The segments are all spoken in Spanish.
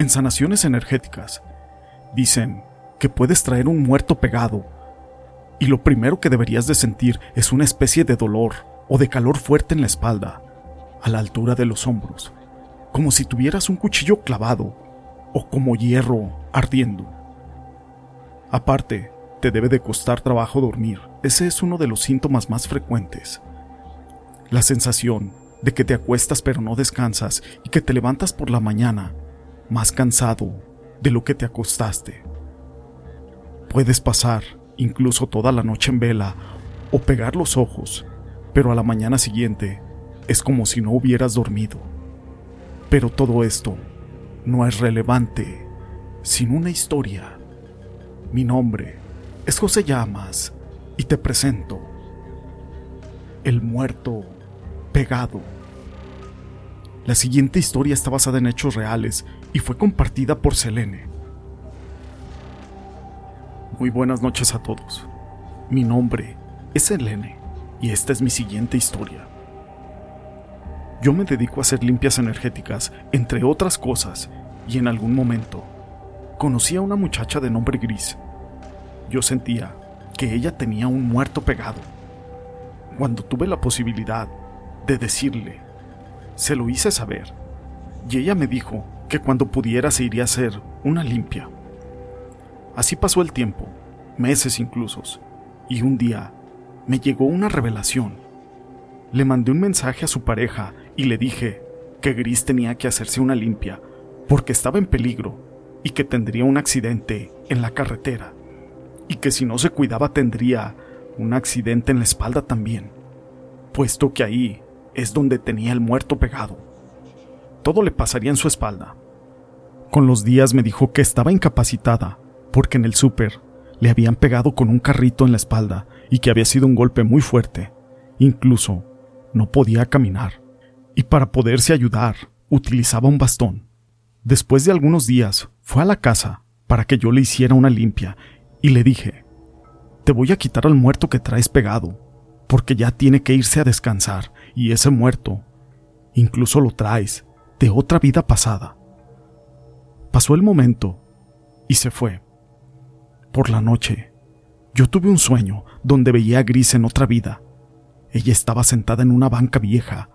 en sanaciones energéticas dicen que puedes traer un muerto pegado y lo primero que deberías de sentir es una especie de dolor o de calor fuerte en la espalda, a la altura de los hombros, como si tuvieras un cuchillo clavado o como hierro ardiendo. Aparte, te debe de costar trabajo dormir, ese es uno de los síntomas más frecuentes. La sensación de que te acuestas pero no descansas y que te levantas por la mañana más cansado de lo que te acostaste. Puedes pasar incluso toda la noche en vela o pegar los ojos, pero a la mañana siguiente es como si no hubieras dormido. Pero todo esto no es relevante sin una historia. Mi nombre es José Llamas y te presento El muerto pegado. La siguiente historia está basada en hechos reales y fue compartida por Selene. Muy buenas noches a todos. Mi nombre es Selene y esta es mi siguiente historia. Yo me dedico a hacer limpias energéticas, entre otras cosas, y en algún momento conocí a una muchacha de nombre Gris. Yo sentía que ella tenía un muerto pegado. Cuando tuve la posibilidad de decirle. Se lo hice saber, y ella me dijo que cuando pudiera se iría a hacer una limpia. Así pasó el tiempo, meses incluso, y un día me llegó una revelación. Le mandé un mensaje a su pareja y le dije que Gris tenía que hacerse una limpia porque estaba en peligro y que tendría un accidente en la carretera y que si no se cuidaba tendría un accidente en la espalda también, puesto que ahí es donde tenía el muerto pegado. Todo le pasaría en su espalda. Con los días me dijo que estaba incapacitada, porque en el súper le habían pegado con un carrito en la espalda y que había sido un golpe muy fuerte. Incluso no podía caminar. Y para poderse ayudar, utilizaba un bastón. Después de algunos días, fue a la casa para que yo le hiciera una limpia y le dije, te voy a quitar al muerto que traes pegado, porque ya tiene que irse a descansar y ese muerto incluso lo traes de otra vida pasada. Pasó el momento y se fue. Por la noche, yo tuve un sueño donde veía a Gris en otra vida. Ella estaba sentada en una banca vieja,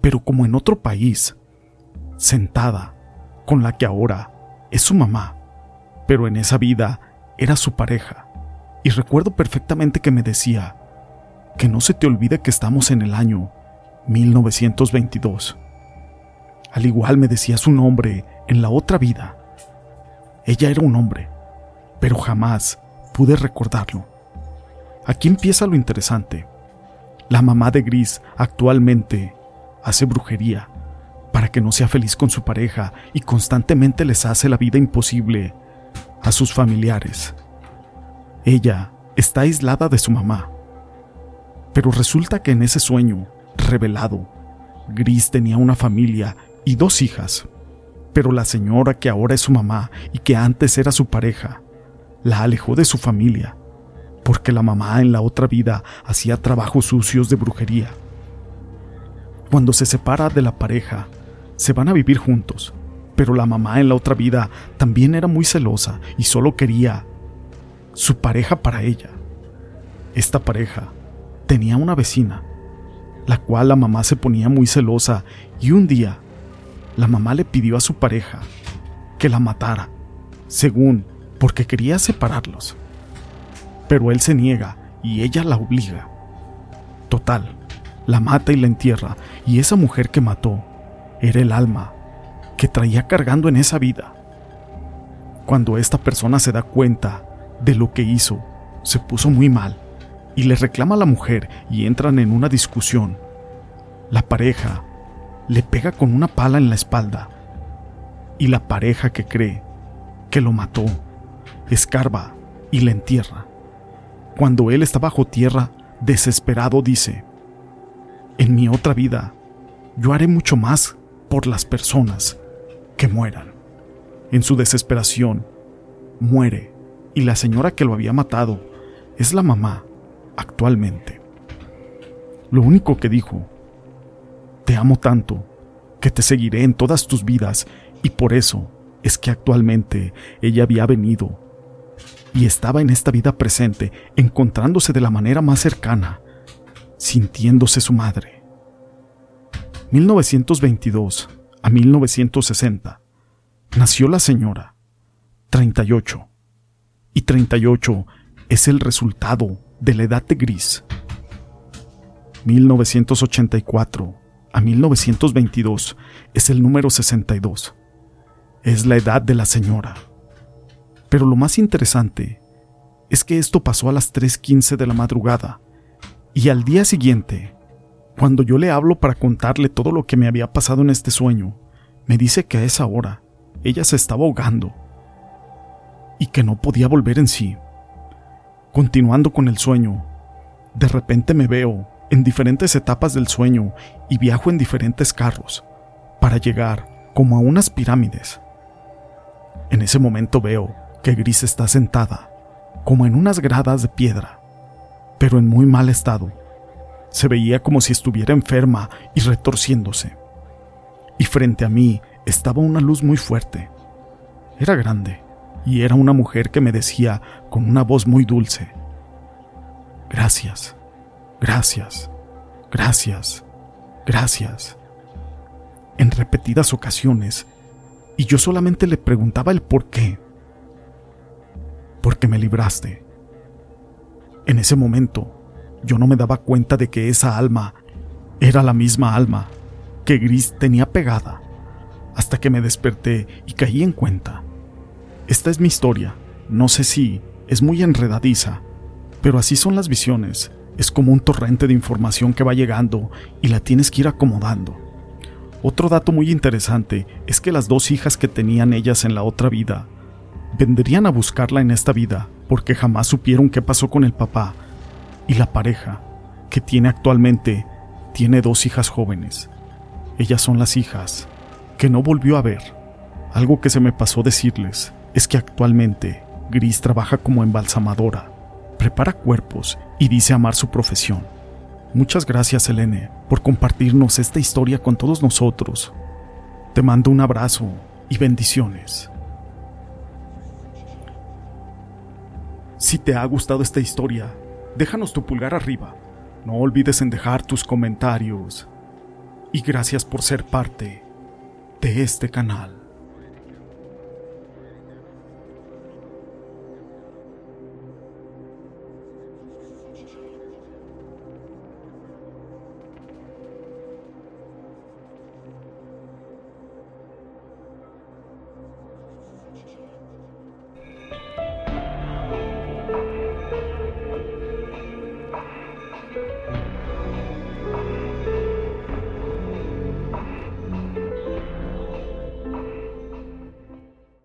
pero como en otro país, sentada con la que ahora es su mamá, pero en esa vida era su pareja. Y recuerdo perfectamente que me decía, que no se te olvide que estamos en el año 1922. Al igual me decía su nombre en la otra vida. Ella era un hombre, pero jamás pude recordarlo. Aquí empieza lo interesante. La mamá de Gris actualmente hace brujería para que no sea feliz con su pareja y constantemente les hace la vida imposible a sus familiares. Ella está aislada de su mamá, pero resulta que en ese sueño revelado. Gris tenía una familia y dos hijas, pero la señora que ahora es su mamá y que antes era su pareja, la alejó de su familia, porque la mamá en la otra vida hacía trabajos sucios de brujería. Cuando se separa de la pareja, se van a vivir juntos, pero la mamá en la otra vida también era muy celosa y solo quería su pareja para ella. Esta pareja tenía una vecina la cual la mamá se ponía muy celosa y un día la mamá le pidió a su pareja que la matara, según porque quería separarlos. Pero él se niega y ella la obliga. Total, la mata y la entierra y esa mujer que mató era el alma que traía cargando en esa vida. Cuando esta persona se da cuenta de lo que hizo, se puso muy mal y le reclama a la mujer y entran en una discusión. La pareja le pega con una pala en la espalda y la pareja que cree que lo mató, escarba y le entierra. Cuando él está bajo tierra, desesperado dice, en mi otra vida, yo haré mucho más por las personas que mueran. En su desesperación, muere y la señora que lo había matado es la mamá actualmente. Lo único que dijo, te amo tanto que te seguiré en todas tus vidas y por eso es que actualmente ella había venido y estaba en esta vida presente, encontrándose de la manera más cercana, sintiéndose su madre. 1922 a 1960 nació la señora, 38, y 38 es el resultado de la edad de gris. 1984 a 1922 es el número 62. Es la edad de la señora. Pero lo más interesante es que esto pasó a las 3.15 de la madrugada y al día siguiente, cuando yo le hablo para contarle todo lo que me había pasado en este sueño, me dice que a esa hora ella se estaba ahogando y que no podía volver en sí. Continuando con el sueño, de repente me veo en diferentes etapas del sueño y viajo en diferentes carros para llegar como a unas pirámides. En ese momento veo que Gris está sentada, como en unas gradas de piedra, pero en muy mal estado. Se veía como si estuviera enferma y retorciéndose. Y frente a mí estaba una luz muy fuerte. Era grande y era una mujer que me decía con una voz muy dulce, Gracias. Gracias, gracias, gracias. En repetidas ocasiones, y yo solamente le preguntaba el por qué. Porque me libraste. En ese momento, yo no me daba cuenta de que esa alma era la misma alma que Gris tenía pegada, hasta que me desperté y caí en cuenta. Esta es mi historia. No sé si es muy enredadiza, pero así son las visiones es como un torrente de información que va llegando y la tienes que ir acomodando. Otro dato muy interesante es que las dos hijas que tenían ellas en la otra vida vendrían a buscarla en esta vida porque jamás supieron qué pasó con el papá y la pareja que tiene actualmente tiene dos hijas jóvenes. Ellas son las hijas que no volvió a ver. Algo que se me pasó decirles es que actualmente Gris trabaja como embalsamadora prepara cuerpos y dice amar su profesión. Muchas gracias, Elene, por compartirnos esta historia con todos nosotros. Te mando un abrazo y bendiciones. Si te ha gustado esta historia, déjanos tu pulgar arriba. No olvides en dejar tus comentarios. Y gracias por ser parte de este canal.